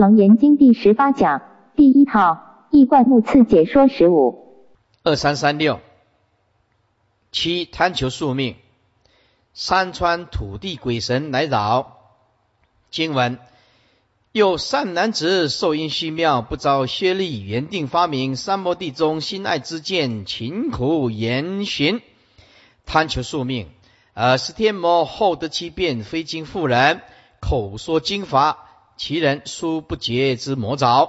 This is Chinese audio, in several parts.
楞严经第十八讲第一套易观目次解说十五二三三六七贪求宿命，山川土地鬼神来扰。经文有善男子受因虚妙，不遭薛力，原定发明三摩地中心爱之见，勤苦言寻，贪求宿命。而是天魔后得其变，非经妇人口说经法。其人殊不觉之魔爪，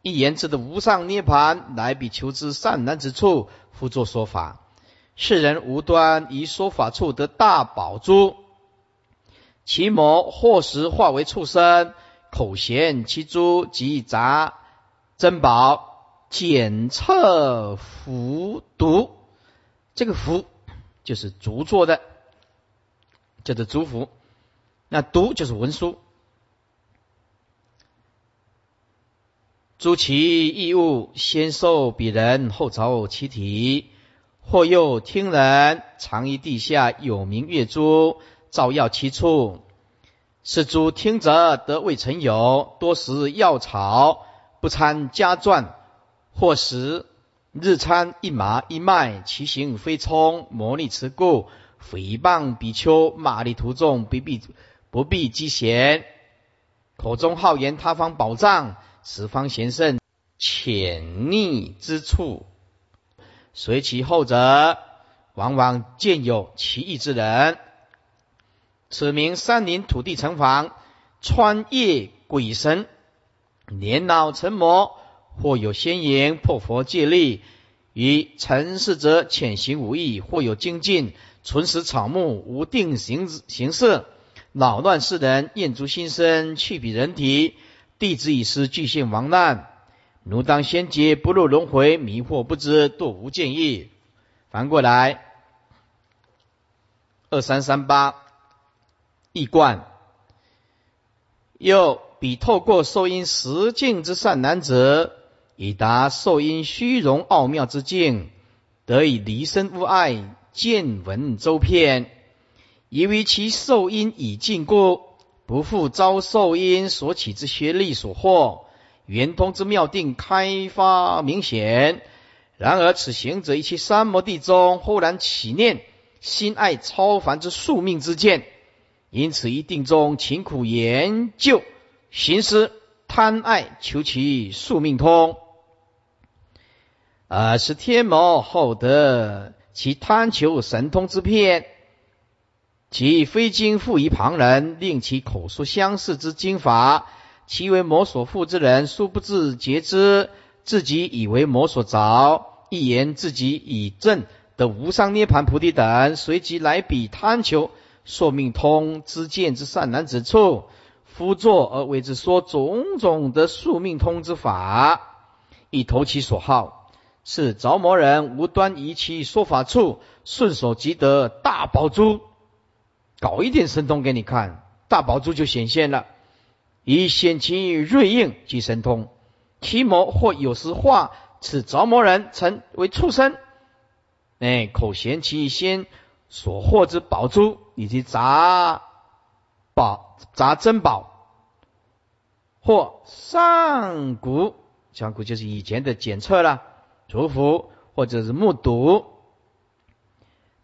一言之的无上涅盘，乃比求之善男之处，复作说法。世人无端以说法处得大宝珠，其魔或时化为畜生，口衔其珠即杂珍宝，检测服毒。这个符就是竹做的，叫做竹符。那毒就是文书。诸其异物，先受彼人，后着其体；或又听人藏于地下有名月珠，照耀其处。是诸听者得未曾有，多食药草，不参家传；或食日参一麻一麦，其行非冲，魔力持故，诽谤比丘，骂力徒众，不必不必积嫌，口中好言他方宝藏。十方贤圣潜匿之处，随其后者，往往见有奇异之人。此名山林土地城房，穿越鬼神，年老成魔，或有仙言破佛戒律，与尘世者潜行无益；或有精进，存食草木，无定形形色，扰乱世人，厌足心生，去彼人体。弟子已失，巨现亡难，奴当先劫，不入轮回，迷惑不知，堕无见意。反过来，二三三八，易冠。又彼透过受因实境之善男子，以达受因虚荣奥妙之境，得以离身无碍，见闻周遍，以为其受因已尽故。不复遭受因所起之学力所惑，圆通之妙定开发明显。然而此行者一其三摩地中，忽然起念心爱超凡之宿命之见，因此一定中勤苦研究行思贪爱求其宿命通，而是天魔后得其贪求神通之片。其非经复于旁人，令其口说相似之经法，其为魔所附之人，殊不自觉之，自己以为魔所着，一言自己以正的无上涅盘菩提等，随即来比贪求寿命通之见之善男子处，夫作而为之说种种的宿命通之法，以投其所好，是着魔人无端以其说法处，顺手即得大宝珠。搞一点神通给你看，大宝珠就显现了，以显其锐应即神通。其魔或有时化此着魔人成为畜生，哎，口衔其先所获之宝珠以及杂宝杂珍宝，或上古上古就是以前的检测了，祝福或者是目睹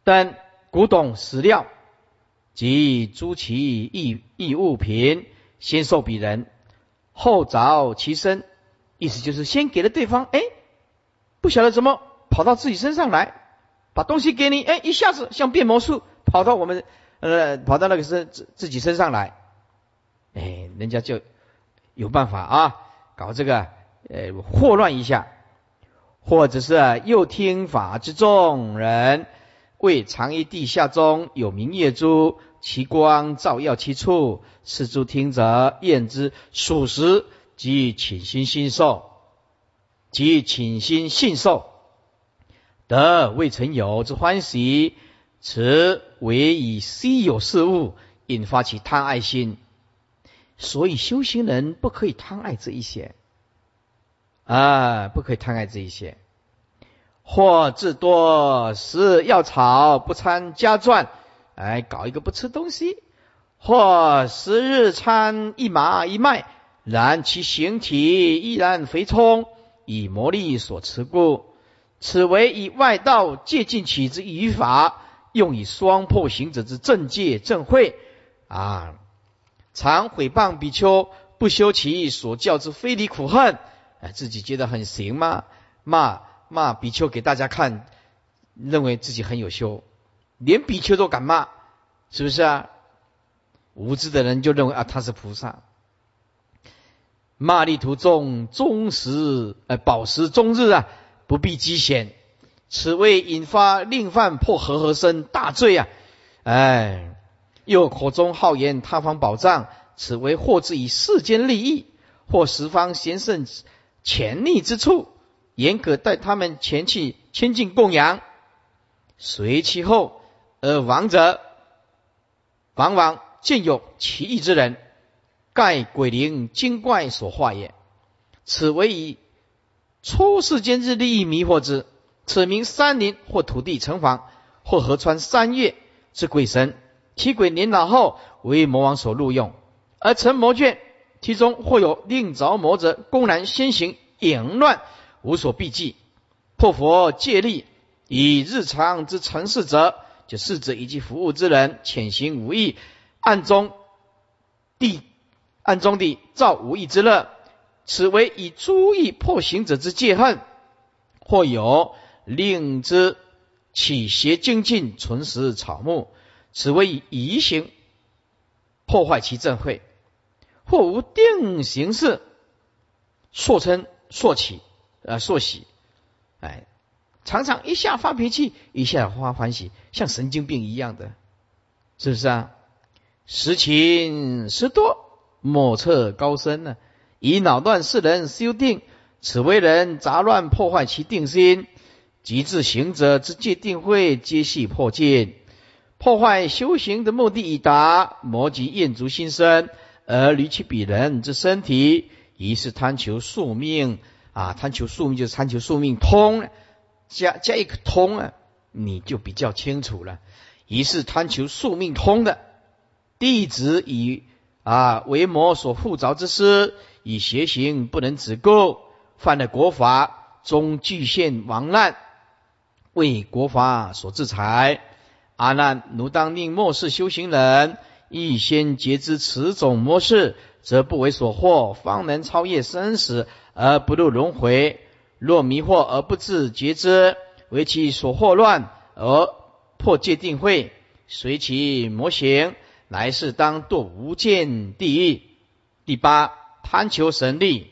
等古董史料。即诸其异异物品，先受彼人，后着其身。意思就是先给了对方，哎，不晓得怎么跑到自己身上来，把东西给你，哎，一下子像变魔术，跑到我们呃，跑到那个身自自己身上来，哎，人家就有办法啊，搞这个呃祸乱一下，或者是又听法之众人。为藏于地下中有明月珠，其光照耀其处，是诸听者验之属实，即请心信受，即请心信受，得未曾有之欢喜。此为以稀有事物引发其贪爱心，所以修行人不可以贪爱这一些啊，不可以贪爱这一些。或至多食药草，不参家传，哎，搞一个不吃东西；或十日餐一麻一麦，然其形体依然肥充，以魔力所持故。此为以外道借尽起之语法，用以双破行者之正戒正慧啊！常毁谤比丘，不修其所教之非离苦恨，哎，自己觉得很行吗？骂骂比丘给大家看，认为自己很有修，连比丘都敢骂，是不是啊？无知的人就认为啊他是菩萨。骂力徒众终时，呃，饱食终日啊，不必积险，此为引发令犯破和合身大罪啊！哎，又口中好言他方宝藏，此为获之以世间利益，或十方贤圣潜力之处，严格待他们前去亲近供养，随其后而亡者，往往见有奇异之人。盖鬼灵精怪所化也，此为以出世间之利益迷惑之。此名山林或土地城隍或河川山岳之鬼神，其鬼年老后为魔王所录用，而成魔眷，其中或有令着魔者，公然先行淫乱，无所避忌。破佛戒力，以日常之成事者，就逝者以及服务之人，潜行无益，暗中地。暗中的造无义之乐，此为以诸意破行者之戒恨；或有令之起邪精进，存食草木，此为以移行破坏其正会；或无定形式，朔称朔起，呃朔喜，哎，常常一下发脾气，一下发欢喜，像神经病一样的，是不是啊？时勤时多。莫测高深呢，以恼乱世人修定，此为人杂乱破坏其定心，极致行者之界定慧皆系破戒，破坏修行的目的已达，魔及厌足心生，而离其彼人之身体，疑是贪求宿命啊！贪求宿命就是贪求宿命通，加加一个通啊，你就比较清楚了。疑是贪求宿命通的弟子以。啊，为魔所附着之师，以邪行不能止垢，犯了国法，终具现亡难，为国法所制裁。阿难，奴当令末世修行人，亦先觉知此种模式，则不为所惑，方能超越生死而不入轮回。若迷惑而不自觉知，为其所惑乱而破戒定慧，随其魔行。来世当堕无间地狱。第八，贪求神力，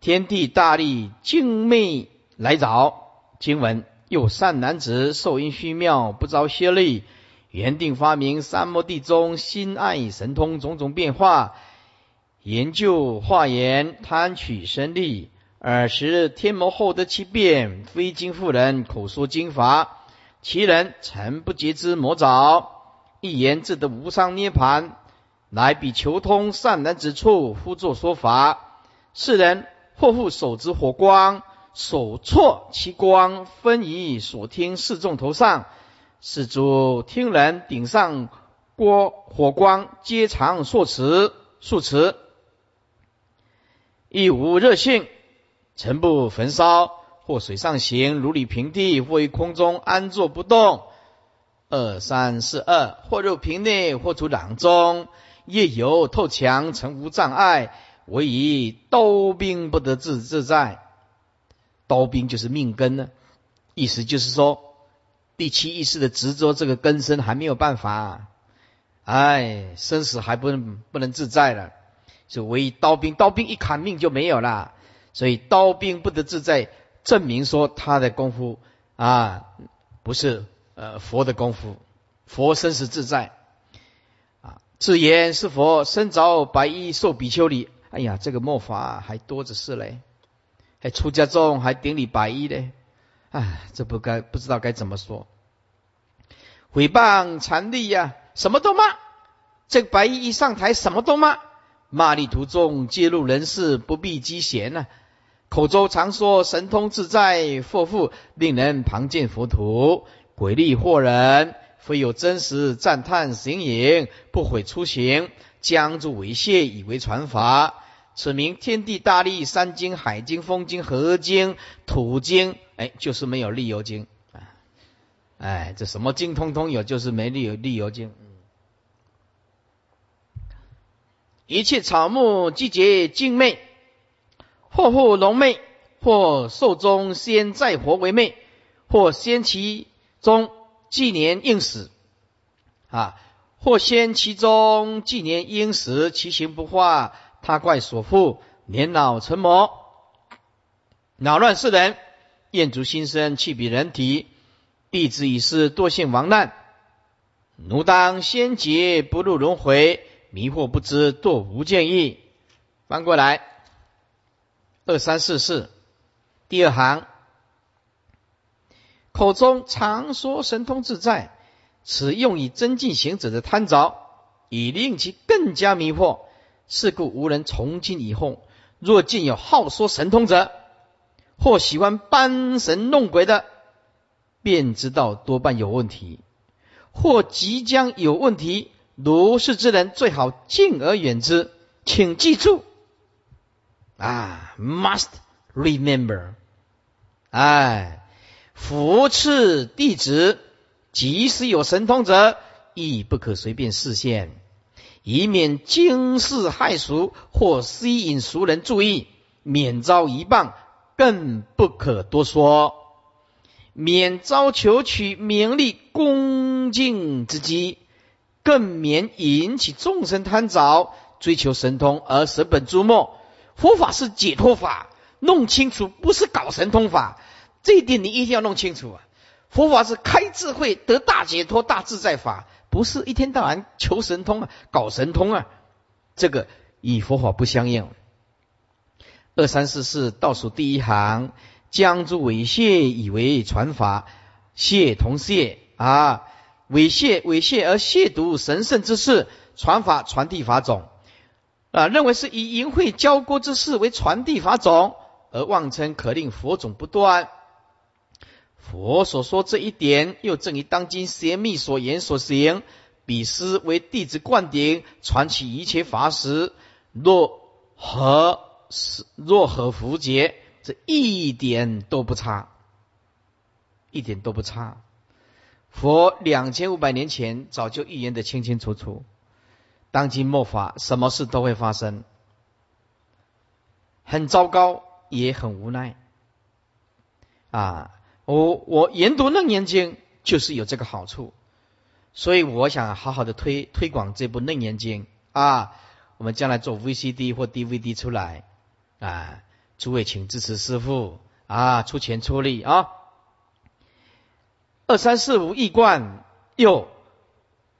天地大力精魅来找。经文：有善男子受因虚妙，不遭邪力，原定发明三摩地中心爱神通种种变化，研究化言贪取神力。尔时天魔后得其变，非经妇人口说经法，其人曾不觉之魔爪。一言自得无上涅盘，乃比求通善男之处，呼作说法。世人或复手执火光，手错其光，分移所听示众头上。是诸听人顶上锅火光，皆常数持数持，亦无热性，尘不焚烧。或水上行，如履平地；或于空中安坐不动。二三四二，或入瓶内，或出囊中，夜游透墙，成无障碍。唯以刀兵不得自自在。刀兵就是命根呢，意思就是说，第七意识的执着，这个根深还没有办法，哎，生死还不能不能自在了。就唯以刀兵，刀兵一砍命就没有了。所以刀兵不得自在，证明说他的功夫啊，不是。呃，佛的功夫，佛生死自在啊！自言是佛身着白衣受比丘礼。哎呀，这个末法还多着是嘞，还出家众还顶礼白衣嘞。哎，这不该不知道该怎么说。诽谤禅力呀，什么都骂。这个白衣一上台，什么都骂。骂力途中揭露人事，不必积嫌呢。口中常说神通自在，祸福令人旁见佛土。鬼力惑人，非有真实赞叹形影，不悔出行，将诸猥亵以为传法。此名天地大力、山经、海经、风经、河经、土经，哎，就是没有利油经啊！哎，这什么经通通有，就是没利有利油经。一切草木季节精昧，或护龙妹，或寿终先在活为妹，或先其中纪年应死啊，或先其中纪年应死，其形不化。他怪所负，年老成魔，扰乱世人，厌足心生，气比人体，弟子已是堕性亡难，奴当先劫不入轮回，迷惑不知堕无见意。翻过来，二三四四，第二行，口中常说神通自在，此用以增进行者的贪着，以令其更加迷惑。是故无人从今以后，若见有好说神通者，或喜欢搬神弄鬼的，便知道多半有问题，或即将有问题。如是之人，最好敬而远之。请记住，啊，must remember，哎，扶持弟子，即使有神通者，亦不可随便视线。以免惊世骇俗，或吸引俗人注意，免遭一棒，更不可多说。免遭求取名利恭敬之机，更免引起众生贪着，追求神通而舍本逐末。佛法是解脱法，弄清楚不是搞神通法，这一点你一定要弄清楚啊！佛法是开智慧得大解脱大自在法。不是一天到晚求神通啊，搞神通啊，这个与佛法不相应。二三四四倒数第一行，将诸猥亵以为传法，亵同亵啊，猥亵猥亵而亵渎神圣之事，传法传递法种啊，认为是以淫秽交郭之事为传递法种，而妄称可令佛种不断。佛所说这一点，又正于当今邪密所言所行。彼师为弟子灌顶，传起一切法时，若何是若何符节，这一点都不差，一点都不差。佛两千五百年前早就预言的清清楚楚。当今末法，什么事都会发生，很糟糕，也很无奈啊。我我研读楞严经就是有这个好处，所以我想好好的推推广这部楞严经啊。我们将来做 VCD 或 DVD 出来啊，诸位请支持师父啊，出钱出力啊。二三四五一贯又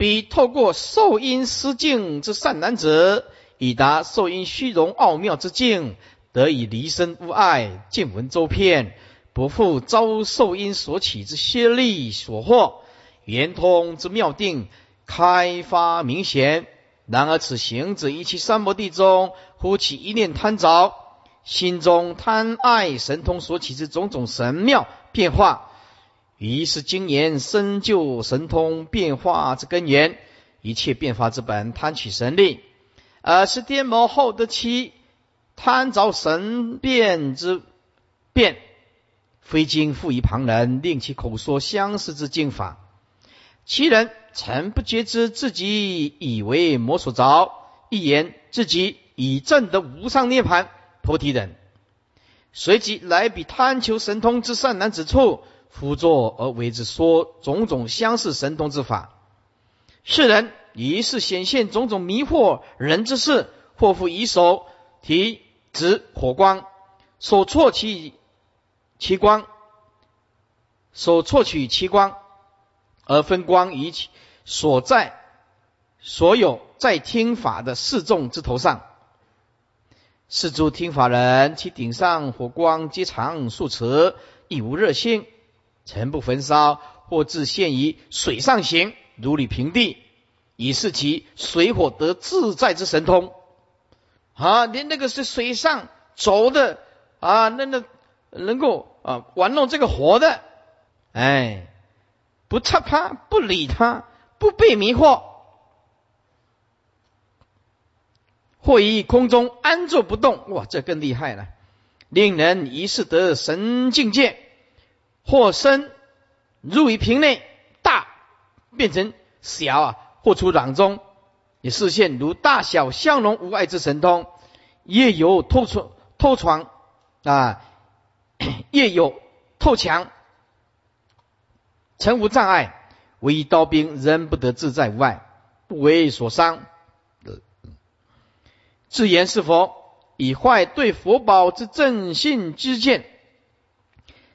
比透过受因失境之善男子，以达受因虚荣奥妙之境，得以离身无碍，见闻周遍。不复遭受因所起之先力所惑，圆通之妙定开发明显。然而此行者一其三摩地中，忽起一念贪着，心中贪爱神通所起之种种神妙变化，于是经言深究神通变化之根源，一切变化之本，贪取神力，而是颠魔后的其贪着神变之变。非经复于旁人，令其口说相似之经法，其人曾不觉知自己以为魔所着，一言自己已证得无上涅盘菩提等，随即来比贪求神通之善男子处辅作而为之说种种相似神通之法。世人于是显现种种迷惑人之事，或复以手提指火光，所错其。其光所错取其光，而分光于其所在所有在听法的示众之头上。是诸听法人，其顶上火光皆常数尺，亦无热心，尘不焚烧，或自现于水上行，如履平地，以示其水火得自在之神通。啊，连那个是水上走的啊，那那能够。啊，玩弄这个活的，哎，不插他，不理他，不被迷惑。或于空中安坐不动，哇，这更厉害了，令人一世得神境界；或身入于瓶内，大变成小啊，或出囊中，也视线如大小相融无碍之神通；夜有透出透床啊，夜有透墙，成无障碍，唯一刀兵仍不得自在无碍，不为所伤。自言是佛，以坏对佛宝之正信之见，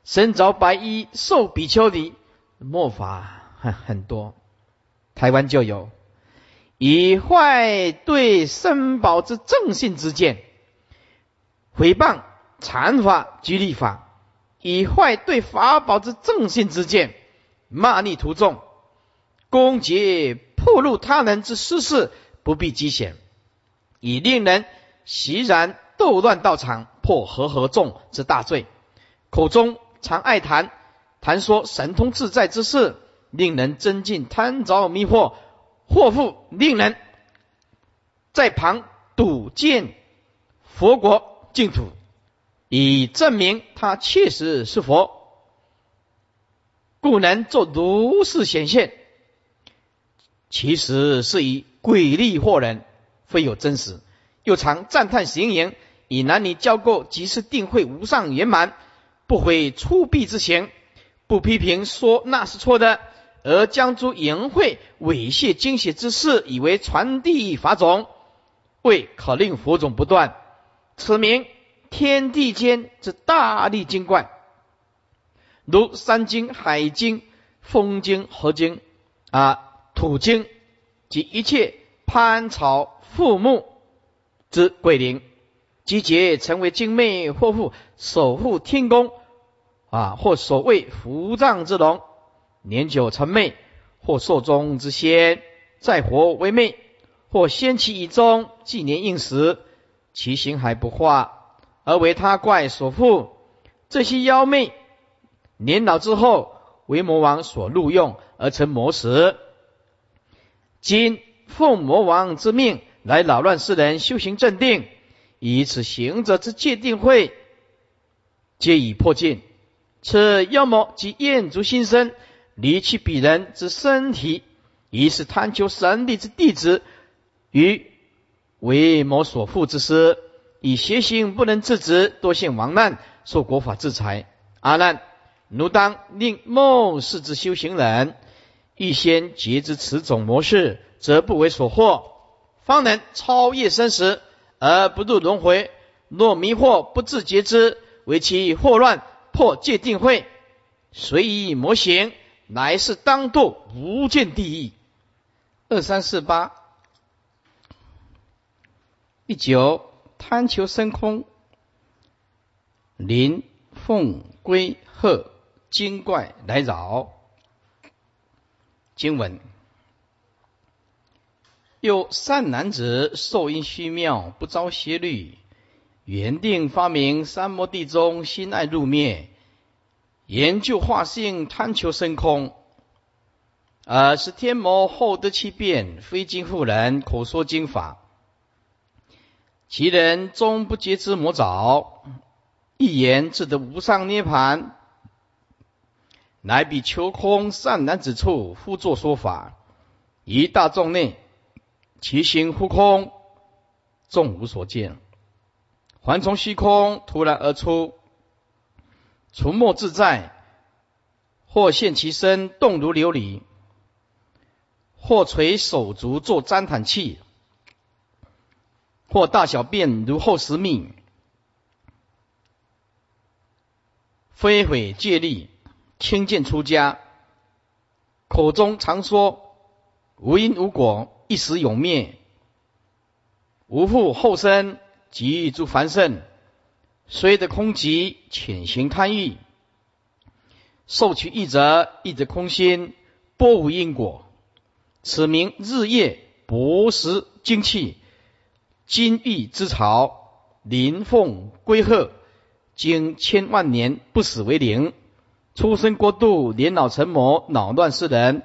身着白衣，受比丘尼，末法很很多，台湾就有以坏对身宝之正信之见，诽谤禅法居立法，以坏对法宝之正信之见，骂逆徒众，攻击破露他人之私事，不必机险。以令人习然斗乱道场，破和合众之大罪。口中常爱谈谈说神通自在之事，令人增进贪着迷惑，祸福令人在旁睹见佛国净土，以证明他确实是佛，故能作如是显现。其实是以鬼力惑人。非有真实，又常赞叹行言，以男女交媾，即是定会无上圆满，不悔出弊之行，不批评说那是错的，而将诸淫秽猥亵精邪之事，以为传递法种，为可令佛种不断。此名天地间之大力精怪，如山经、海经、风经、河经啊、土经及一切攀草。附木之鬼灵，集结成为精魅，或护守护天宫啊，或所谓伏藏之龙，年久成魅，或寿终之仙，再活为魅，或先其以终，纪年应时，其形还不化，而为他怪所附。这些妖魅年老之后，为魔王所录用，而成魔时。今奉魔王之命。来扰乱世人修行正定，以此行者之界定慧，皆已破尽。此妖魔即厌足心生，离弃彼人之身体，疑是贪求神力之弟子，于为魔所缚之师，以邪行不能制止，多陷亡难，受国法制裁。阿难，奴当令末世之修行人，预先截知此种模式，则不为所惑。方能超越生死而不入轮回。若迷惑不自觉之，为其惑乱破戒定慧，随意模型，乃是当堕无间地狱。二三四八，第九贪求升空，灵凤龟鹤精怪来扰。经文。有善男子受因虚妙，不遭邪律，原定发明三摩地中心爱入灭，研究化性贪求升空，而是天魔后得其变，非经妇人口说经法，其人终不觉知魔爪，一言自得无上涅盘，乃比求空善男子处，复作说法，于大众内。其心忽空，众无所见，还从虚空突然而出，除没自在，或现其身动如琉璃，或垂手足作粘毯器，或大小便如后十命，非毁戒力，轻贱出家，口中常说无因无果。一时永灭，无复后生及诸凡圣，虽得空寂，潜行贪欲，受取一则，一则空心，波无因果。此名日夜不食精气，金玉之巢，灵凤归鹤，经千万年不死为灵，出生过度，年老成魔，恼乱世人。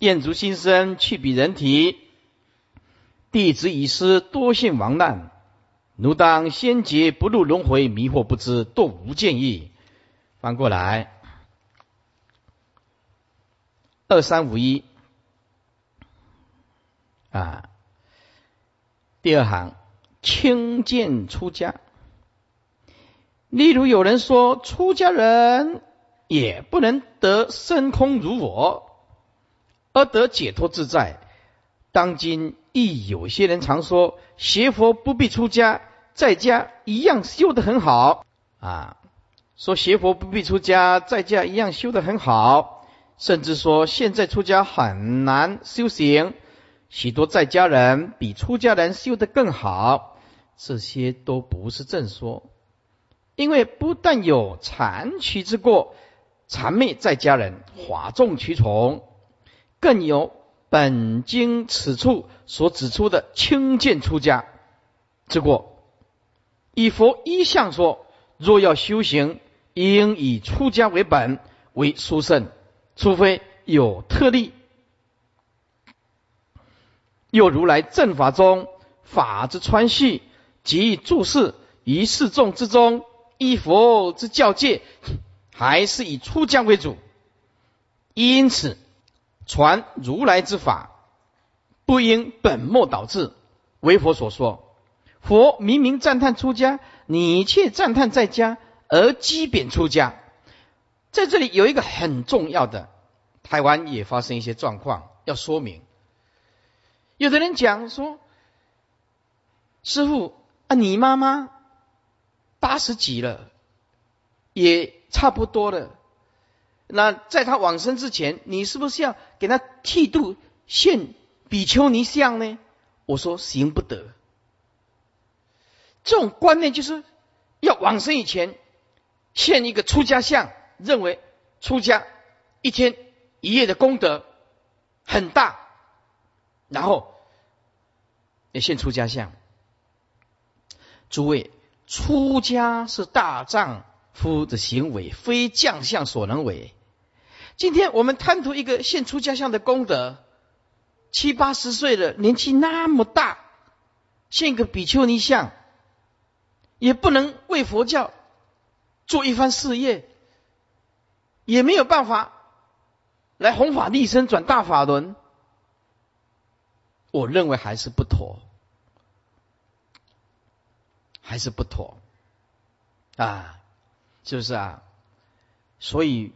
厌足心生，去彼人体，弟子已失，多幸亡难。奴当先劫不入轮回，迷惑不知，堕无见意。翻过来，二三五一啊，第二行轻贱出家。例如有人说，出家人也不能得深空如我，而得解脱自在。当今亦有些人常说，学佛不必出家。在家一样修得很好啊！说学佛不必出家，在家一样修得很好，甚至说现在出家很难修行，许多在家人比出家人修得更好，这些都不是正说。因为不但有残取之过，谄媚在家人，哗众取宠，更有本经此处所指出的轻贱出家之过。以佛一向说，若要修行，应以出家为本为殊胜，除非有特例。又如来正法中法之川续及注释于世众之中，依佛之教戒，还是以出家为主。因此，传如来之法，不应本末倒置，为佛所说。佛明明赞叹出家，你却赞叹在家，而讥贬出家。在这里有一个很重要的，台湾也发生一些状况，要说明。有的人讲说：“师傅啊，你妈妈八十几了，也差不多了。那在他往生之前，你是不是要给他剃度献比丘尼像呢？”我说：“行不得。”这种观念就是要往生以前献一个出家相，认为出家一天一夜的功德很大，然后也献出家相。诸位，出家是大丈夫的行为，非将相所能为。今天我们贪图一个献出家相的功德，七八十岁了，年纪那么大，献个比丘尼像。也不能为佛教做一番事业，也没有办法来弘法立身、转大法轮。我认为还是不妥，还是不妥啊！是不是啊？所以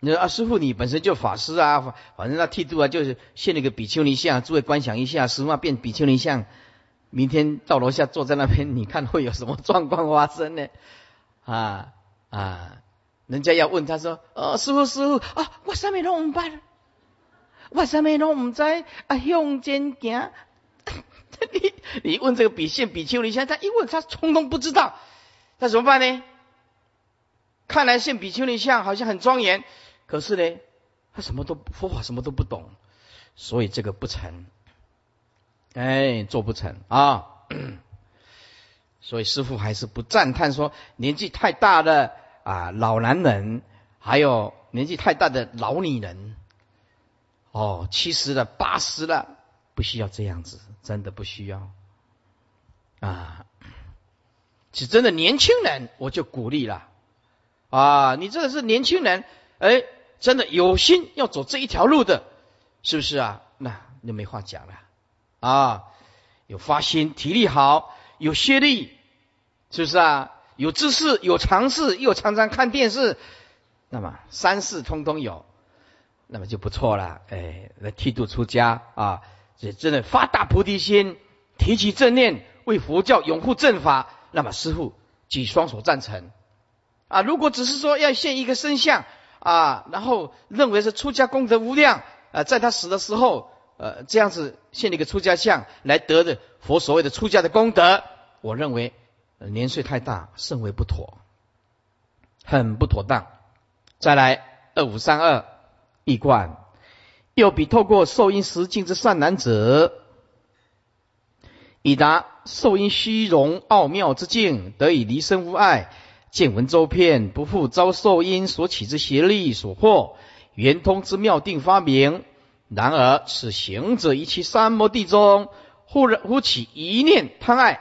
你说啊，师傅你本身就法师啊，反正那剃度啊，就是现那个比丘尼像，诸位观想一下，师傅变比丘尼像。明天到楼下坐在那边，你看会有什么状况发生呢？啊啊！人家要问他说：“哦，师傅师傅啊，我什么都唔办，我什么都唔知啊，向前行。”你你问这个比现比丘尼像，他一问他通通不知道，那怎么办呢？看来现比丘尼像好像很庄严，可是呢，他什么都佛法什么都不懂，所以这个不成。哎，做不成啊！所以师傅还是不赞叹说年纪太大的啊老男人，还有年纪太大的老女人。哦，七十了、八十了，不需要这样子，真的不需要啊！是真的年轻人，我就鼓励了啊！你这个是年轻人，哎，真的有心要走这一条路的，是不是啊？那就没话讲了。啊，有发心，体力好，有学历，是不是啊？有知识，有常识，又常常看电视，那么三世通通有，那么就不错了。哎，来剃度出家啊，这真的发大菩提心，提起正念，为佛教拥护正法，那么师父举双手赞成。啊，如果只是说要现一个身相啊，然后认为是出家功德无量啊，在他死的时候。呃，这样子献一个出家相来得的佛所谓的出家的功德，我认为年岁太大，甚为不妥，很不妥当。再来二五三二一贯，又比透过受因实境之善男子，以达受因虚荣奥妙之境，得以离身无碍，见闻周遍，不复遭受因所起之邪力所惑，圆通之妙定发明。然而，此行者于其三摩地中，忽然忽起一念贪爱，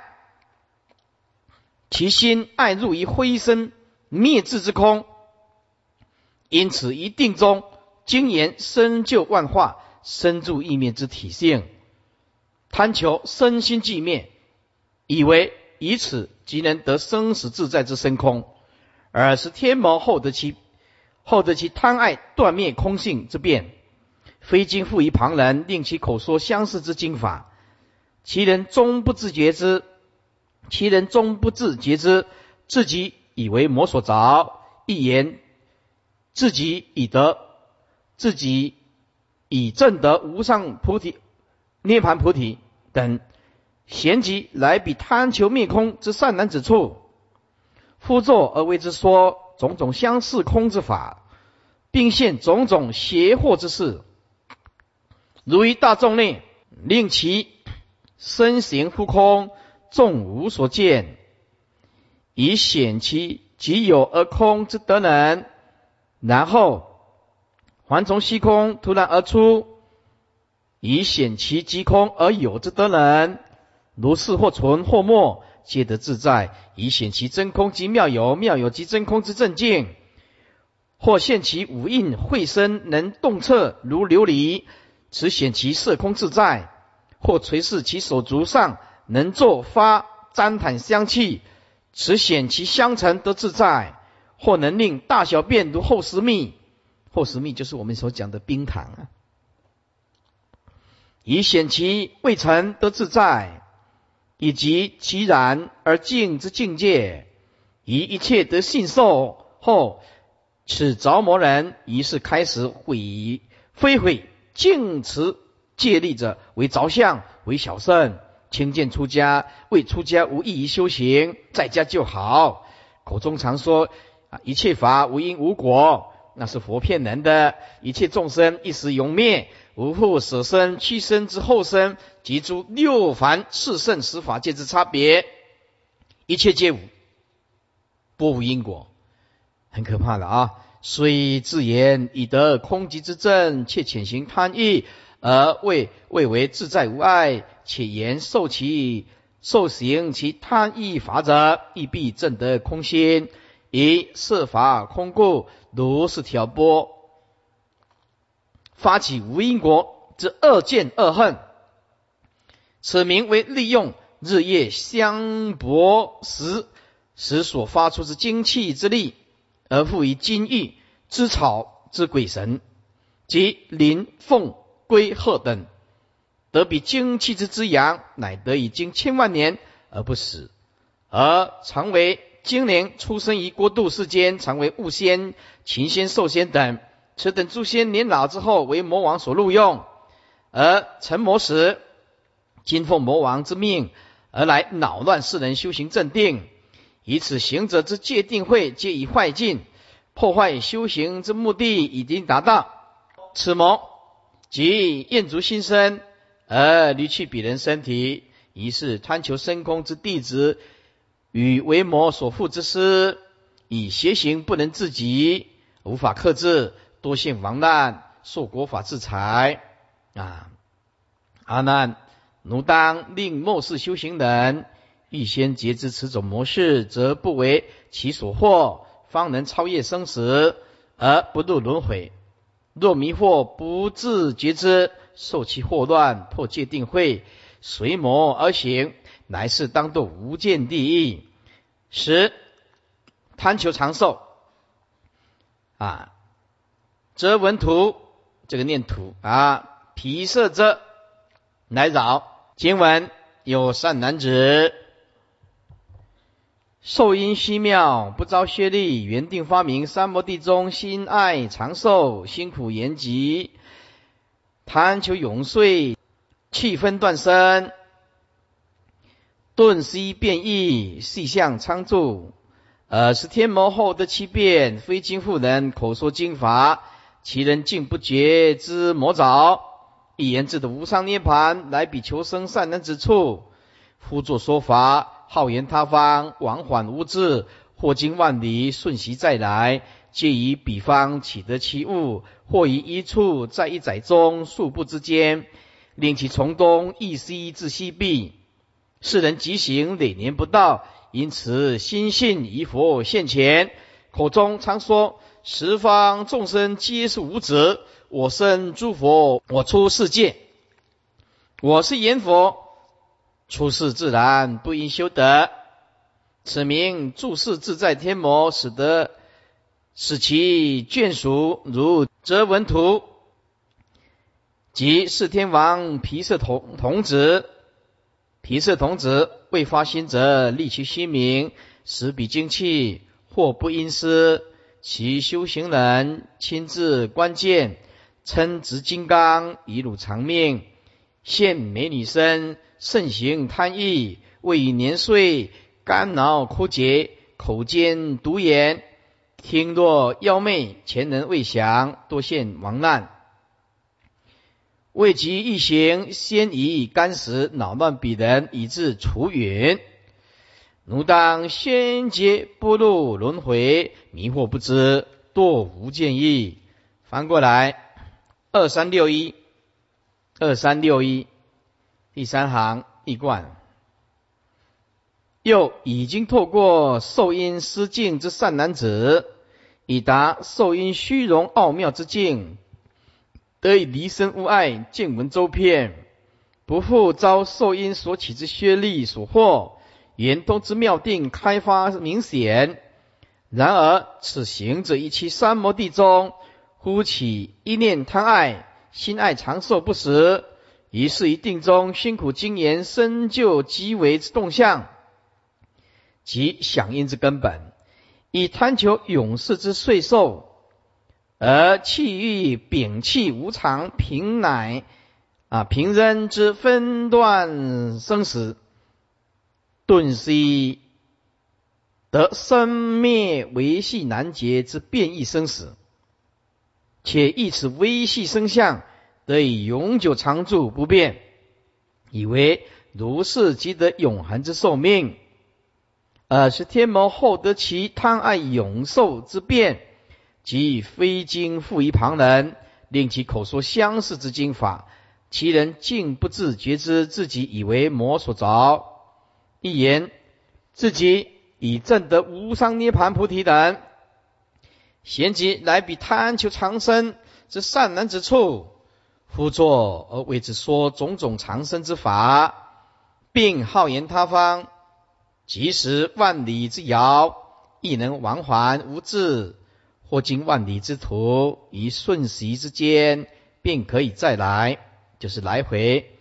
其心爱入于灰身灭智之空，因此一定中精言深就万化，深住意灭之体性，贪求身心寂灭，以为以此即能得生死自在之深空，而是天魔后得其后得其贪爱断灭空性之变，非经复于旁人，令其口说相似之经法。其人终不自觉之，其人终不自觉之，自己以为魔所着，一言自己已得，自己已证得无上菩提、涅盘菩提等，闲集来比贪求灭空之善男子处，复作而为之说种种相似空之法，并现种种邪惑之事，如于大众内，令其。身形忽空，众无所见，以显其即有而空之德能。然后还从虚空突然而出，以显其即空而有之德能。如是或存或没，皆得自在。以显其真空及妙有，妙有即真空之正境。或现其五印会身能动彻如琉璃，此显其色空自在。或垂视其手足上，能作发沾毯香气，此显其香尘得自在；或能令大小便如后石蜜，后石蜜就是我们所讲的冰糖啊，以显其未成得自在，以及其然而静之境界，以一切得信受后，此着魔人于是开始毁非毁净持。借力者为着相，为小圣，轻贱出家，未出家无异于修行，在家就好。口中常说啊，一切法无因无果，那是佛骗人的。一切众生一时永灭，无复舍身去身之后生，及诸六凡四圣十法界之差别，一切皆无，不无因果，很可怕的啊！虽自言以得空寂之正，却潜行贪欲。而未未为自在无碍，且言受其受行其贪欲法者，亦必正得空心，以设法空故，如是挑拨，发起无因果之恶见恶恨，此名为利用日夜相搏时时所发出之精气之力，而赋予金玉之草之鬼神及灵凤。龟鹤等得比精气之滋养，乃得以经千万年而不死，而常为精灵出生于国度世间，常为物仙、禽仙、兽仙等。此等诸仙年老之后，为魔王所录用，而成魔时，今奉魔王之命而来扰乱世人修行正定，以此行者之戒定慧皆已坏尽，破坏修行之目的已经达到。此魔。即厌足心身而离去彼人身体，于是贪求深空之弟子与为魔所附之师，以邪行不能自己，无法克制，多陷亡难，受国法制裁。啊，阿难，奴当令末世修行人预先觉知此种模式，则不为其所惑，方能超越生死而不入轮回。若迷惑不自觉知，受其惑乱，破戒定慧，随魔而行，乃是当堕无间地狱。十贪求长寿啊，则闻图这个念图啊，皮色者来扰经文有善男子。受因虚妙，不遭削力，原定发明三摩地中，心爱长寿，辛苦延吉，贪求永岁，气分断身，顿息变异，细相昌著。呃，是天魔后的七变，非经妇人口说经法，其人竟不觉之魔爪，一言自的无上涅盘，来比求生善人之处，夫作说法。好言他方，往返无滞，或经万里，瞬息再来，皆以彼方取得其物；或于一处，在一载中，数步之间，令其从东一西至西壁。世人即行累年不到，因此心信疑佛现前，口中常说：十方众生皆是无子，我生诸佛，我出世界，我是阎佛，出世自然不应修德。此名注世自在天魔，使得使其眷属如则文图即是天王皮色童童子。皮色童子未发心者，立其心明，使彼精气，或不因师，其修行人亲自关键，称执金刚，以汝长命，现美女身，盛行贪欲，未以年岁，肝脑枯竭，口尖毒言，听若妖媚，前人未降，多现亡难。未及一行，先以干食恼乱彼人，以致除云。奴当先劫不入轮回，迷惑不知，堕无见意。翻过来，二三六一，二三六一，第三行一贯。又已经透过受因失境之善男子，以达受因虚荣奥妙之境。得以离身无碍，见闻周遍，不复遭受因所起之削力所惑，圆通之妙定开发明显。然而此行者一期三摩地中，忽起一念贪爱，心爱长寿不死，于是一定中辛苦精研深究极为之动向，即响应之根本，以贪求永世之岁寿。而气欲摒弃无常，平乃啊平人之分断生死，顿息得生灭维系难解之变异生死，且以此微细生相得以永久常住不变，以为如是即得永恒之寿命，而是天魔后得其贪爱永寿之变。即以非经复于旁人，令其口说相似之经法，其人竟不自觉知自己以为魔所着。一言自己已证得无上涅盘菩提等，贤即来比贪求长生之善男之处，复作而为之说种种长生之法，并好言他方，即使万里之遥，亦能往还无滞。或经万里之途，于瞬息之间便可以再来，就是来回，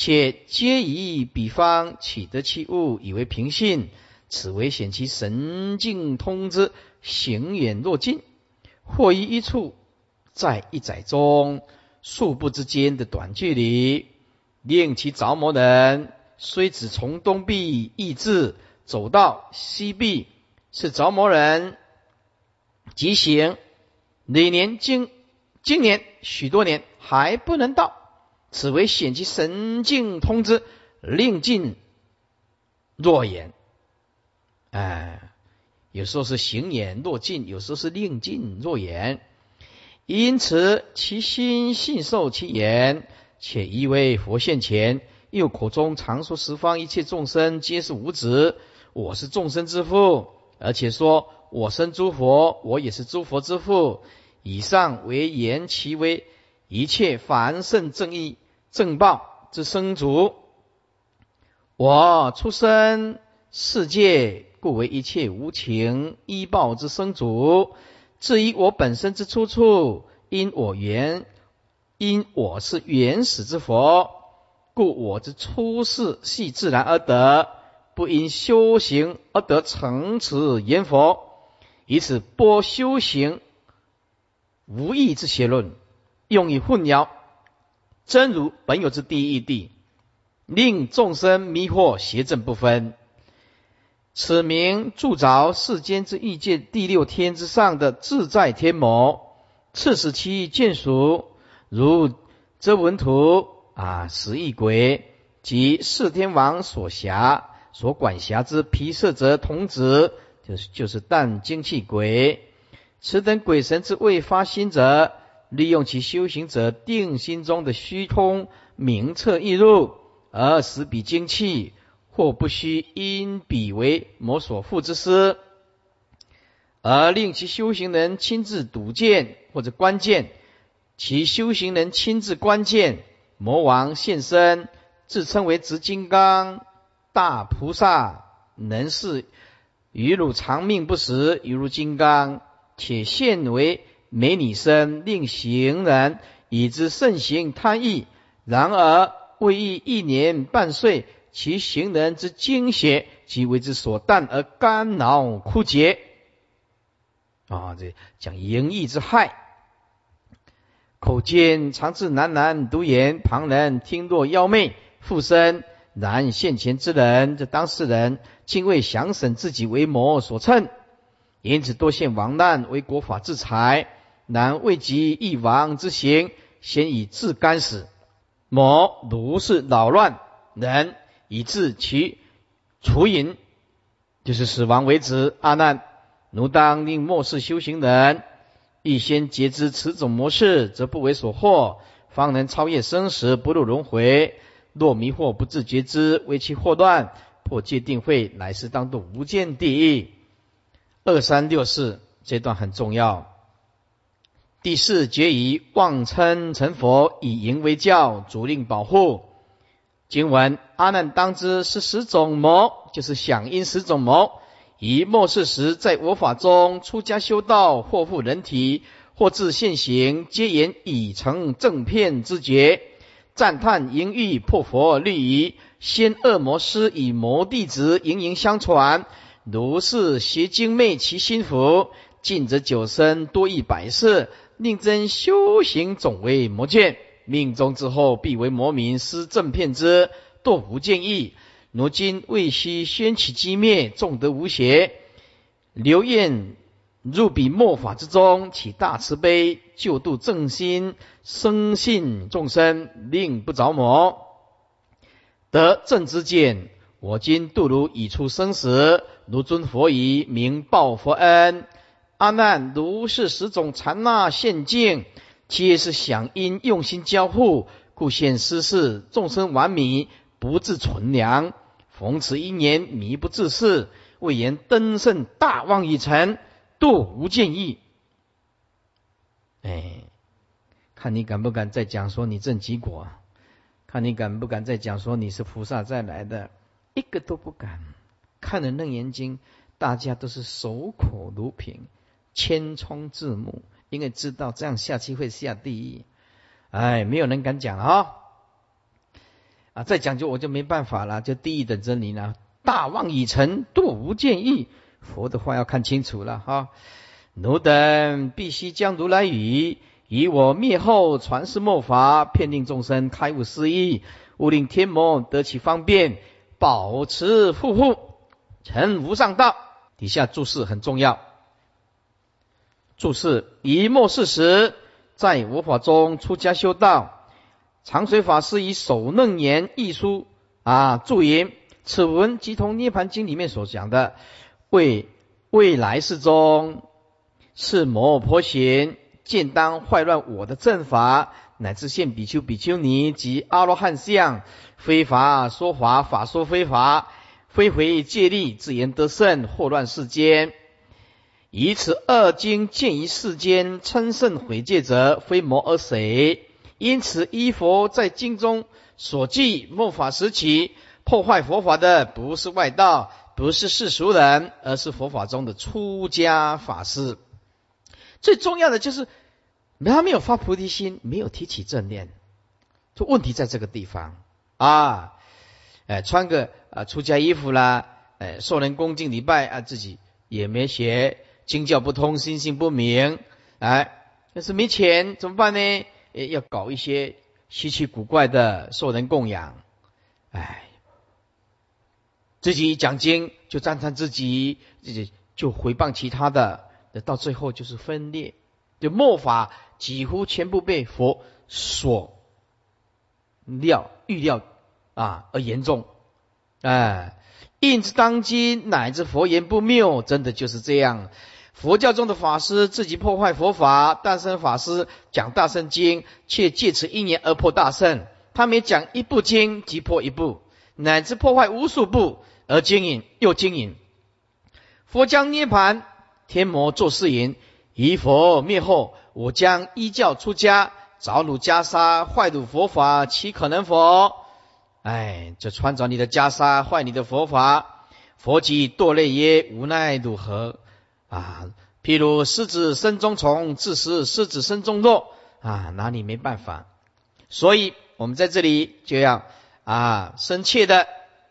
且皆以彼方起得其物，以为平信，此为显其神境通之行远若近，或于一处，在一载中数步之间的短距离，令其着魔人虽只从东壁意志走到西壁，是着魔人。即行，哪年今今年许多年还不能到，此为显其神境通知，令尽若言。哎，有时候是行言若尽，有时候是令尽若言。因此其心信受其言，且以为佛现前，又口中常说十方一切众生皆是无子，我是众生之父，而且说。我生诸佛，我也是诸佛之父。以上为言其为一切凡圣正义正报之生主。我出生世界，故为一切无情依报之生主。至于我本身之出处，因我原因我是原始之佛，故我之出世系自然而得，不因修行而得成此言佛。以此播修行无益之邪论，用以混淆真如本有之第一义谛，令众生迷惑邪正不分。此名铸凿世间之异界第六天之上的自在天魔，赐使其眷属如遮文图啊，十亿鬼及四天王所辖所管辖之皮色者童子。就是就是但精气鬼，此等鬼神之未发心者，利用其修行者定心中的虚空明彻易入，而使彼精气，或不须因彼为魔所附之师，而令其修行人亲自睹见或者关键，其修行人亲自关键，魔王现身，自称为执金刚大菩萨，能是于汝长命不死，犹如金刚，且现为美女身，令行人以之盛行贪意。然而未易一年半岁，其行人之精血即为之所淡而肝脑枯竭。啊，这讲淫逸之害。口间常自喃喃独言，旁人听若妖媚附身。然现前之人，这当事人竟未降审自己为魔所乘，因此多现亡难为国法制裁。然未及一亡之行，先以自干死。魔如是扰乱人，以致其除淫，就是死亡为止。阿难，奴当令末世修行人，预先觉知此种模式，则不为所惑，方能超越生死，不入轮回。若迷惑不自觉之，为其祸乱，破戒定慧，乃是当作无间地狱。二三六四这段很重要。第四决以妄称成佛，以淫为教，主令保护。经文阿难当知是十种魔，就是响应十种魔。以末世时在我法中出家修道，或复人体，或自现行，皆言已成正片之觉，赞叹淫欲破佛律仪，先恶魔师以魔弟子盈盈相传，如是邪精昧其心腹，尽则九生多亿百世。令真修行总为魔剑，命中之后必为魔民施正片之，堕无见意。如今未须掀起机灭，众得无邪。刘晏入彼末法之中，起大慈悲，救度正心，生信众生，令不着魔，得正之见。我今度如已出生死，如尊佛仪，名报佛恩。阿难，如是十种禅那现境，皆是想因用心交互，故现失事，众生完米，不自存粮。逢此一年，迷不自是，未言登圣大望已成，度无见意。哎，看你敢不敢再讲说你正极果？看你敢不敢再讲说你是菩萨再来的？一个都不敢。看了《楞严经》，大家都是守口如瓶。千疮字母，因为知道这样下去会下地狱，哎，没有人敢讲啊！啊，再讲就我就没办法了，就地狱等着你呢。大妄已成，度无见意。佛的话要看清楚了哈。奴等必须将如来语，以我灭后传世末法，骗令众生开悟思义，勿令天魔得其方便，保持护护，成无上道。底下注释很重要。注释：以末世时，在佛法中出家修道，长水法师以首楞严一书啊注言：此文即同涅盘经里面所讲的，为未来世中是魔婆贤见当坏乱我的正法，乃至现比丘、比丘尼及阿罗汉相，非法说法，法说非法，非回戒力，自言得胜，祸乱世间。以此二经见于世间，称圣毁戒者，非魔而谁？因此依佛在经中所记，末法时期破坏佛法的，不是外道，不是世俗人，而是佛法中的出家法师。最重要的就是，他没有发菩提心，没有提起正念，就问题在这个地方啊！哎，穿个啊出家衣服啦，哎，受人恭敬礼拜啊，自己也没学。经教不通，心性不明，哎，要是没钱怎么办呢？要搞一些稀奇古怪的受人供养，哎，自己讲经就赞叹自己，自己就回谤其他的，到最后就是分裂，就末法几乎全部被佛所料预料啊而严重，哎，应之当今乃至佛言不谬，真的就是这样。佛教中的法师自己破坏佛法，大圣法师讲大圣经，却借此因缘而破大圣，他每讲一部经即破一部，乃至破坏无数部而经营又经营。佛将涅盘，天魔作誓言：以佛灭后，我将依教出家，凿汝袈裟，坏汝佛法，岂可能否？哎，这穿着你的袈裟，坏你的佛法。佛即堕泪耶？无奈如何？啊，譬如狮子身中虫，自食狮子身中肉啊，拿你没办法。所以，我们在这里就要啊，深切的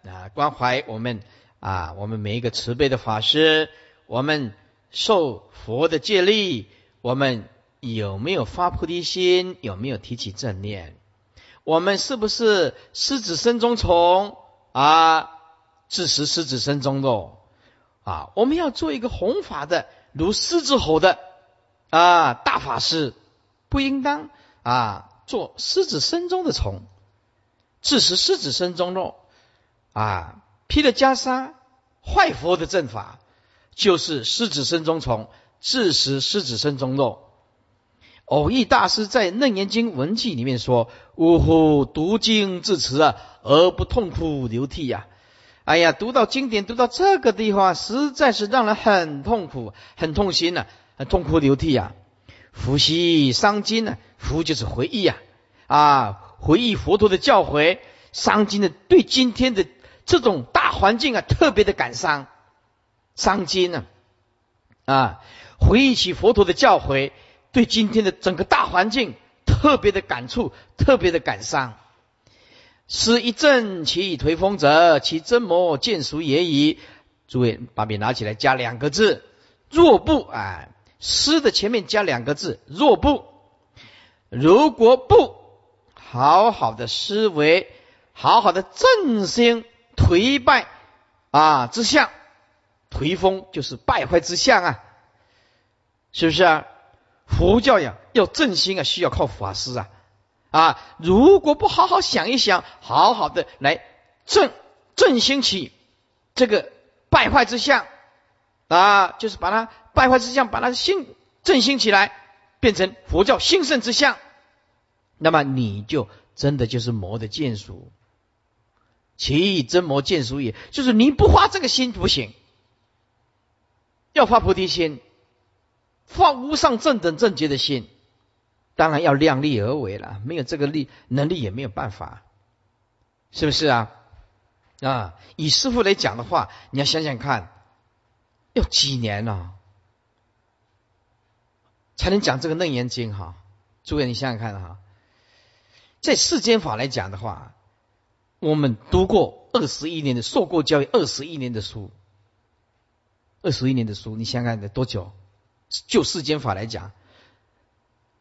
啊关怀我们啊，我们每一个慈悲的法师，我们受佛的戒力，我们有没有发菩提心？有没有提起正念？我们是不是狮子身中虫啊？自食狮子身中肉啊？我们要做一个弘法的，如狮子吼的啊大法师，不应当啊做狮子身中的虫，自食狮子身中肉啊！披了袈裟，坏佛的正法，就是狮子身中虫，自食狮子身中肉。偶益大师在《楞严经文记》里面说：“呜呼，读经至此啊，而不痛哭流涕呀！哎呀，读到经典，读到这个地方，实在是让人很痛苦、很痛心呐，很痛哭流涕呀！伏羲伤经呢，伏就是回忆呀，啊，回忆佛陀的教诲，伤经呢，对今天的这种大环境啊，特别的感伤，伤经呢，啊，回忆起佛陀的教诲。”对今天的整个大环境特别的感触，特别的感伤。诗一阵其以颓风者，其真魔见俗也矣。诸位把笔拿起来，加两个字：若不哎，诗的前面加两个字：若不。如果不好好的思维，好好的振兴颓败啊之相，颓风就是败坏之相啊，是不是啊？佛教呀，要振兴啊，需要靠法师啊，啊，如果不好好想一想，好好的来振振兴起这个败坏之相啊，就是把它败坏之相，把它兴振兴起来，变成佛教兴盛之相，那么你就真的就是魔的见属，其真魔见属也，就是你不发这个心不行，要发菩提心。发无上正等正觉的心，当然要量力而为了。没有这个力能力，也没有办法，是不是啊？啊，以师傅来讲的话，你要想想看，要几年呢，才能讲这个楞严经？哈，诸位，你想想看哈，在世间法来讲的话，我们读过二十一年的，受过教育二十一年的书，二十一年的书，你想想看得多久？就世间法来讲，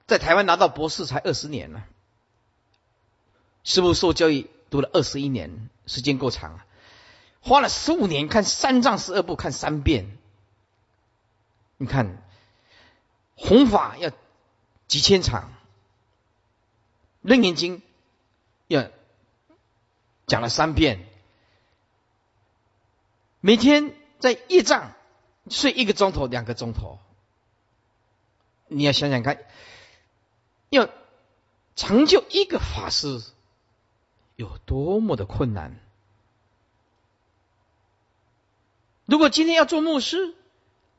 在台湾拿到博士才二十年呢。师傅受教育读了二十一年，时间够长啊。花了十五年看三藏十二部看三遍，你看弘法要几千场，楞严经要讲了三遍，每天在夜障睡一个钟头两个钟头。你要想想看，要成就一个法师有多么的困难。如果今天要做牧师，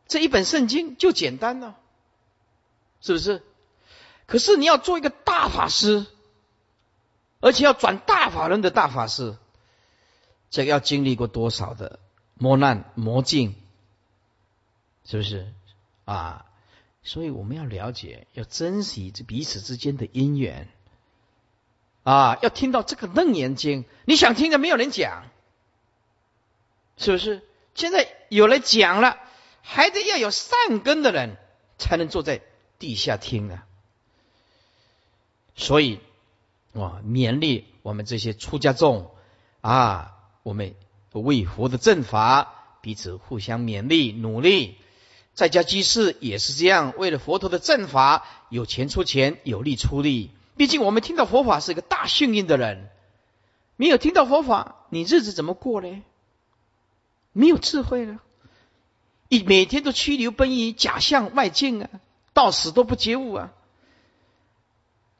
这一本圣经就简单了，是不是？可是你要做一个大法师，而且要转大法轮的大法师，这个要经历过多少的磨难磨境，是不是啊？所以我们要了解，要珍惜这彼此之间的因缘啊！要听到这个楞严经，你想听的没有人讲，是不是？现在有人讲了，还得要有善根的人才能坐在地下听啊！所以，哇，勉励我们这些出家众啊，我们为佛的正法，彼此互相勉励努力。在家居士也是这样，为了佛陀的正法，有钱出钱，有力出力。毕竟我们听到佛法是一个大幸运的人，没有听到佛法，你日子怎么过呢？没有智慧了，一每天都驱流奔于假象外境啊，到死都不觉悟啊！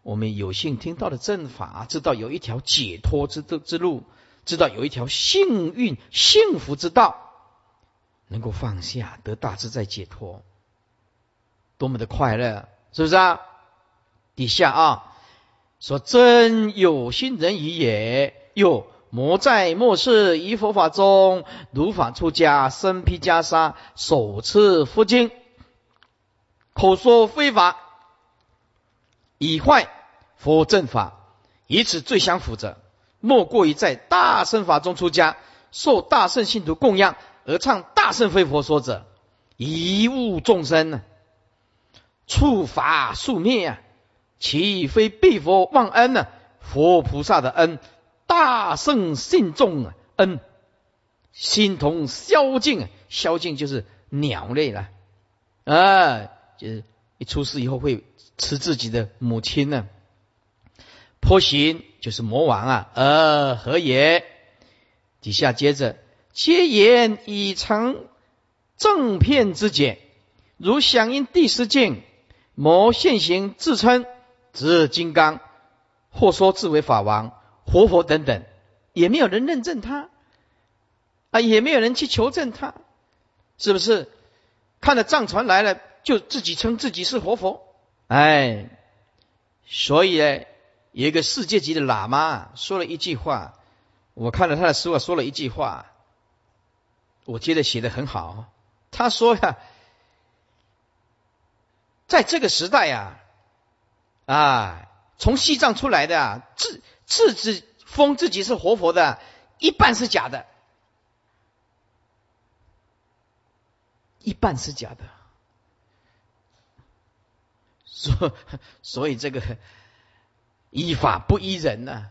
我们有幸听到了正法，知道有一条解脱之之之路，知道有一条幸运幸福之道，能够放下得大自在解脱，多么的快乐，是不是啊？底下啊，说真有心人矣也，又魔在末世于佛法中，如法出家，身披袈裟，手持佛经，口说非法。以坏佛正法，以此最相符者，莫过于在大乘法中出家，受大圣信徒供养而唱大圣非佛说者，贻误众生呢？触法速灭啊！岂非必佛忘恩呢？佛菩萨的恩，大圣信众啊恩，心同宵尽啊，宵尽就是鸟类了啊，就是一出世以后会。吃自己的母亲呢？颇行就是魔王啊！呃，何也？底下接着，皆言已成正片之解，如响应第十境，魔现行自称指金刚，或说自为法王、活佛等等，也没有人认证他啊，也没有人去求证他，是不是？看了藏传来了，就自己称自己是活佛。哎，所以呢，有一个世界级的喇嘛说了一句话，我看了他的书啊，说了一句话，我觉得写的很好。他说呀，在这个时代呀，啊，从西藏出来的啊，自自自封自己是活佛的，一半是假的，一半是假的。所所以这个依法不依人呢？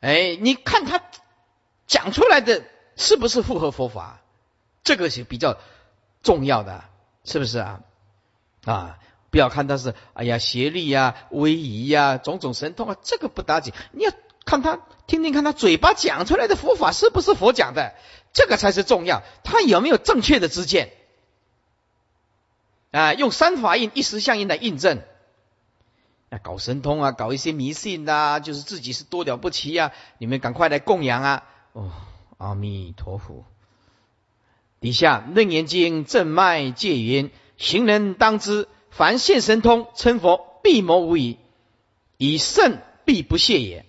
哎，你看他讲出来的是不是符合佛法？这个是比较重要的，是不是啊？啊，不要看他是哎呀邪力呀、威仪呀、种种神通啊，这个不打紧。你要看他听听看他嘴巴讲出来的佛法是不是佛讲的，这个才是重要。他有没有正确的知见？啊，用三法印、一时相印来印证，啊，搞神通啊，搞一些迷信呐，就是自己是多了不起呀！你们赶快来供养啊！哦，阿弥陀佛。底下《楞严经》正脉戒云：行人当知，凡现神通称佛，必谋无疑，以圣必不谢也。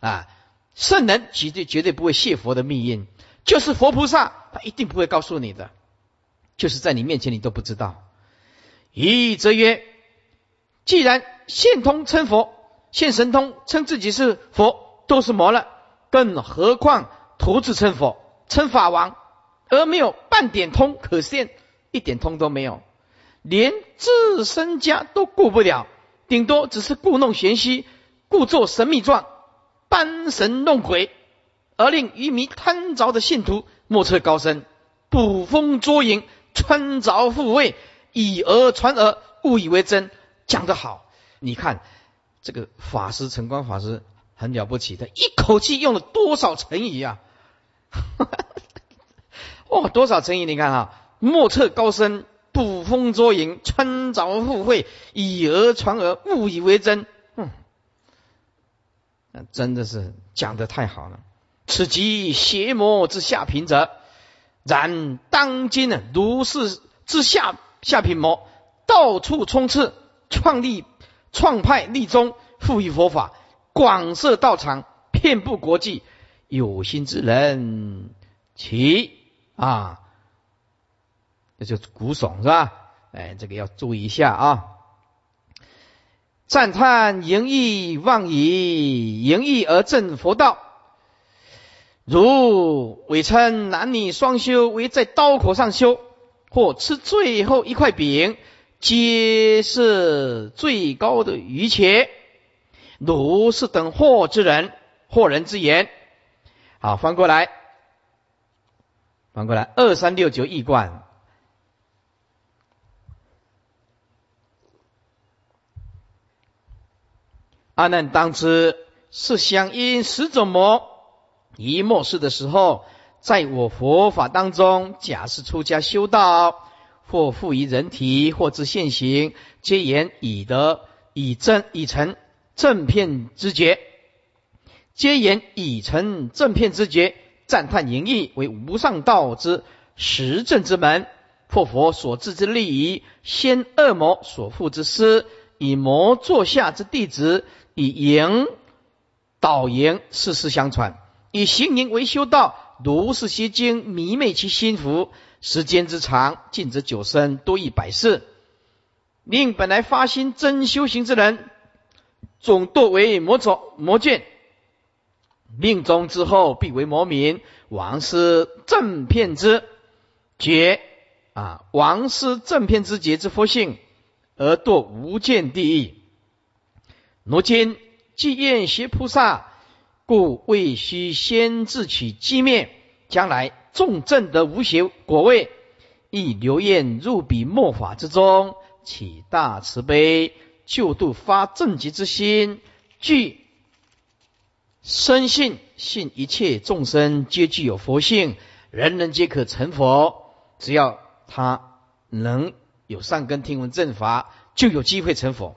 啊，圣人绝对绝对不会谢佛的密印，就是佛菩萨，他一定不会告诉你的，就是在你面前你都不知道。一则曰：既然现通称佛，现神通称自己是佛，都是魔了，更何况徒子称佛、称法王，而没有半点通可现，一点通都没有，连自身家都顾不了，顶多只是故弄玄虚，故作神秘状，搬神弄鬼，而令愚迷贪着的信徒莫测高深，捕风捉影，穿凿附会。以讹传讹，误以为真，讲得好。你看这个法师陈光法师很了不起的，一口气用了多少成语啊？哇，多少成语？你看啊，莫测高深，捕风捉影，穿凿附会，以讹传讹，误以为真。嗯，真的是讲的太好了。此即邪魔之下品者，然当今呢，如是之下。下品魔到处充斥，创立创派立宗，赋予佛法，广设道场，遍布国际。有心之人，其啊，这就古耸是吧？哎，这个要注意一下啊！赞叹淫意妄以淫意而正佛道，如伪称男女双修，为在刀口上修。或吃最后一块饼，皆是最高的愚切。如是等惑之人，惑人之言。好，翻过来，翻过来，二三六九易观。阿难当知，是相因十种魔，一末世的时候。在我佛法当中，假是出家修道，或附于人体，或自现行，皆言以得以正以成正片之觉，皆言已成正片之觉，赞叹淫意为无上道之实证之门，破佛所制之利益，先恶魔所附之师，以魔座下之弟子，以淫导淫，世世相传，以行淫为修道，如是邪经迷昧其心福，时间之长，尽则久生，多益百世。令本来发心真修行之人，总堕为魔种魔眷。命中之后，必为魔民。王师正片之劫啊，王师正片之劫之佛性，而堕无间地狱。如今既愿邪菩萨，故未须先自取机灭。将来众正得无邪果位，亦留愿入彼末法之中。起大慈悲，救度发正极之心，具深信信一切众生皆具有佛性，人人皆可成佛。只要他能有善根听闻正法，就有机会成佛。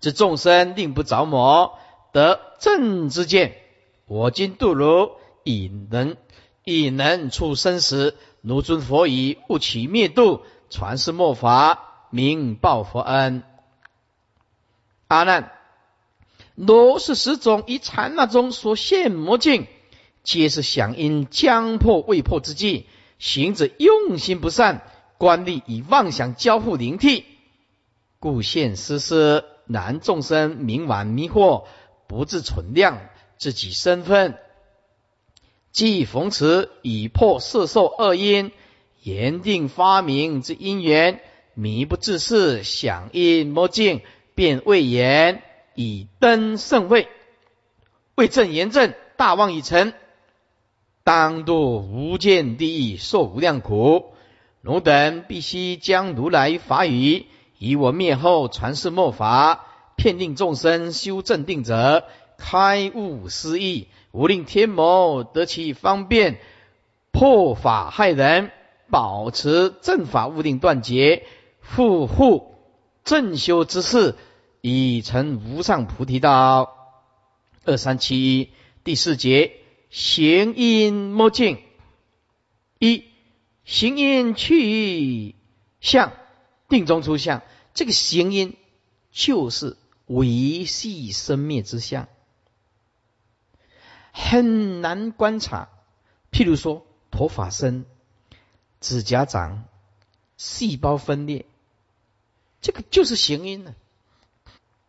这众生令不着魔，得正之见。我今度如，以能以能出生时，如尊佛语，勿取灭度，传世末法。名报佛恩，阿难，若是十种以刹那中所现魔境，皆是响应将破未破之际，行者用心不善，观力以妄想交互灵替，故现失失，难众生冥顽迷惑，不自存量自己身份，既逢此以破色受恶因，严定发明之因缘。迷不自是，响应魔境，便未言以登圣位，为正言正，大妄已成，当度无间地狱，受无量苦。汝等必须将如来法语，以我灭后传世末法，骗令众生修正定者，开悟思义，无令天魔得其方便，破法害人，保持正法，勿令断绝。复护正修之事，已成无上菩提道。二三七一第四节行因莫境一行因去相定中出相，这个行因就是维系生灭之相，很难观察。譬如说，头发生，指甲长，细胞分裂。这个就是行因呢，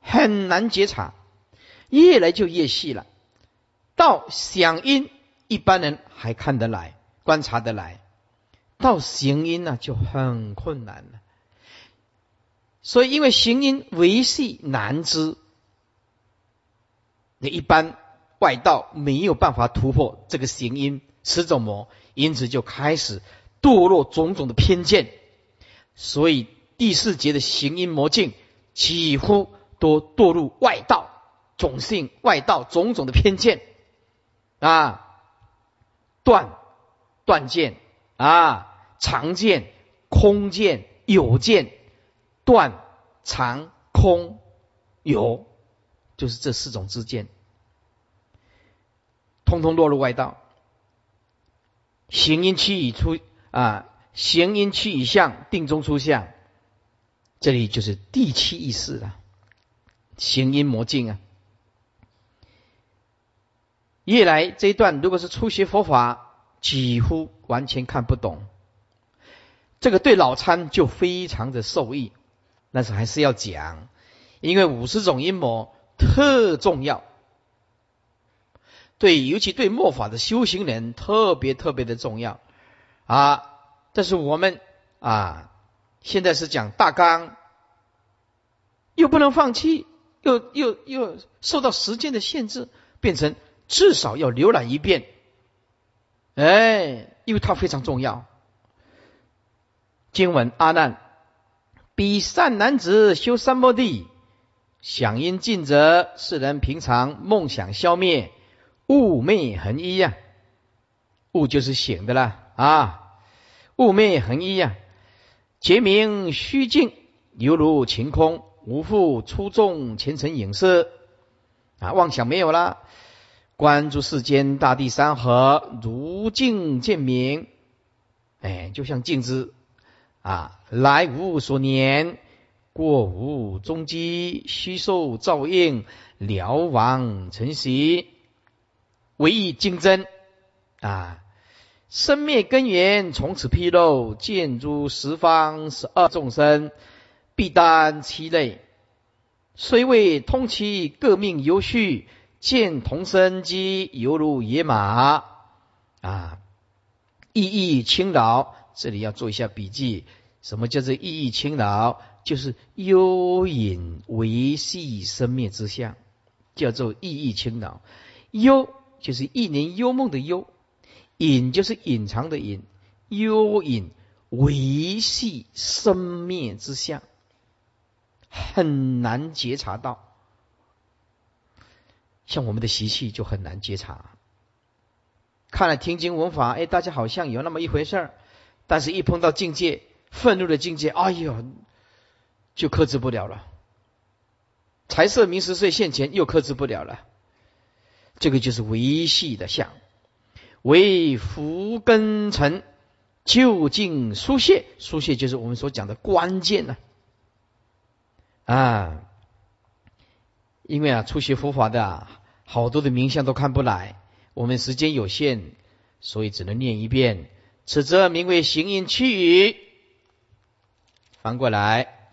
很难觉察，越来就越细了。到响音，一般人还看得来、观察得来；到行音呢，就很困难了。所以，因为行音维系难知，那一般外道没有办法突破这个行音十种魔，因此就开始堕落种种的偏见。所以。第四节的行音魔境，几乎都堕入外道、种姓外道种种的偏见。啊，断断见。啊，常见、空见、有见，断、常、空、有，就是这四种之见，通通落入外道。行阴气已出啊，行阴气已相，定中出相。这里就是第七意识了，行阴魔镜啊。夜来这一段，如果是初学佛法，几乎完全看不懂。这个对老参就非常的受益，但是还是要讲，因为五十种阴魔特重要，对，尤其对末法的修行人特别特别的重要啊。但是我们啊。现在是讲大纲，又不能放弃，又又又受到时间的限制，变成至少要浏览一遍。哎，因为它非常重要。经文阿难，彼善男子修三摩地，想因尽则，世人平常梦想消灭，悟昧恒一呀，悟就是醒的啦啊，悟昧恒一呀。结名虚静，犹如晴空，无复出众前尘影视啊，妄想没有了。观诸世间大地山河，如镜见明。哎，就像镜子啊，来无所年，过无踪迹，虚受照应，了往成习，唯一精真啊。生灭根源从此披露，见诸十方十二众生，必担其类。虽未通其各命有序，见同生机犹如野马啊！意义轻劳，这里要做一下笔记。什么叫做意义轻劳？就是幽隐维系生灭之相，叫做意义轻劳。幽就是一年幽梦的幽。隐就是隐藏的隐，幽隐维系生灭之相，很难觉察到。像我们的习气就很难觉察。看了听经闻法，哎，大家好像有那么一回事儿，但是一碰到境界，愤怒的境界，哎呦，就克制不了了。财色名食睡现前，又克制不了了。这个就是维系的相。为福根尘究竟疏泄，疏泄就是我们所讲的关键呢。啊因为啊，初学佛法的好多的名相都看不来，我们时间有限，所以只能念一遍。此则名为行因气语。翻过来，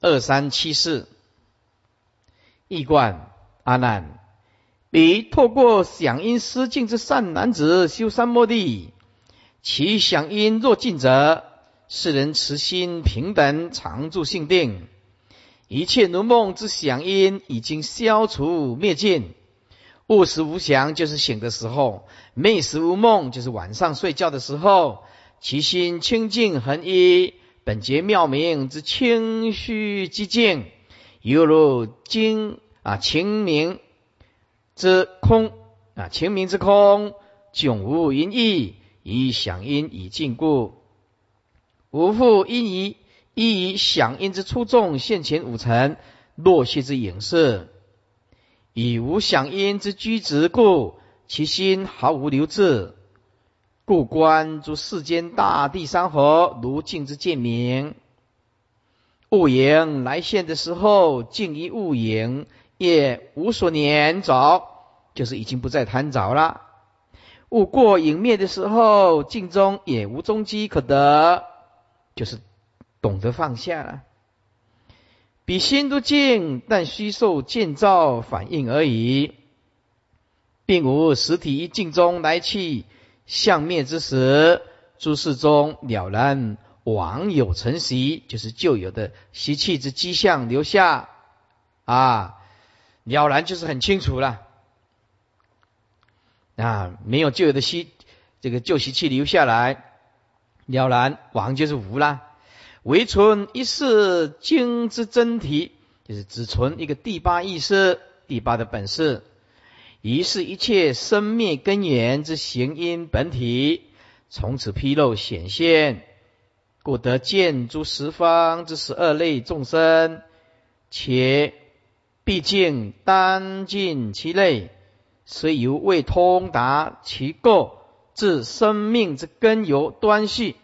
二三七四，易观阿难。彼透过响应失敬之善男子修三摩地，其响应若尽者，世人慈心平等，常住性定。一切如梦之响音已经消除灭尽。悟时无想，就是醒的时候；寐时无梦，就是晚上睡觉的时候。其心清净恒一，本觉妙明之清虚寂静，犹如金啊清明。之空啊，清明之空，迥无因意，以响音以尽故，无复因疑，亦以响应之出众现前五尘，落谢之影视，以无响应之居直故，其心毫无留滞，故观诸世间大地山河，如镜之见明。雾影来现的时候，镜一雾影，也无所念着。就是已经不再贪着了。物过影灭的时候，镜中也无踪迹可得，就是懂得放下了。比心都静，但虚受见照反应而已，并无实体一镜中来去相灭之时，诸事中了然往有成习，就是旧有的习气之迹象留下啊，了然就是很清楚了。啊，没有旧有的习，这个旧习气留下来，了然亡就是无啦。唯存一世经之真体，就是只存一个第八意识，第八的本事，于是一切生灭根源之行因本体，从此披露显现，故得见诸十方之十二类众生，且毕竟单尽其类。虽犹未通达其构，至生命之根由端系，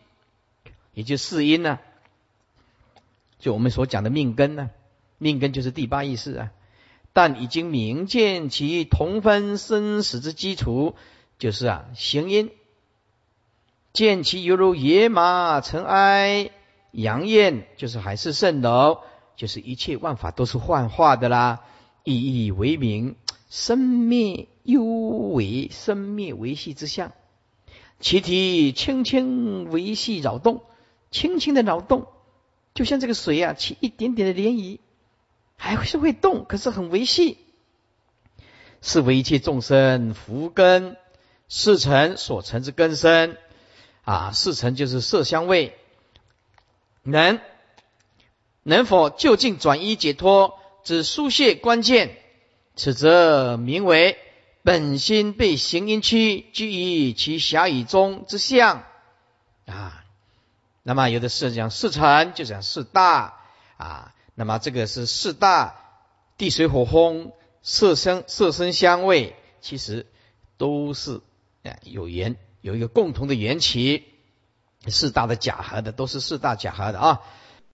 也就四因呢。就我们所讲的命根呢，命根就是第八意识啊。但已经明见其同分生死之基础，就是啊行因，见其犹如野马尘埃，阳焰就是海市蜃楼，就是一切万法都是幻化的啦，意义为名。生灭幽为生灭维系之相，其体轻轻维系扰动，轻轻的扰动，就像这个水啊，起一点点的涟漪，还是会动，可是很维系，是为一切众生福根四成所成之根身啊，四成就是色香味，能能否就近转移解脱之疏泄关键？此则名为本心被行因区居于其狭义中之相啊。那么有的是讲四成，就讲四大啊。那么这个是四大地水火风色声色声香味，其实都是啊有缘，有一个共同的缘起。四大的假合的都是四大假合的啊。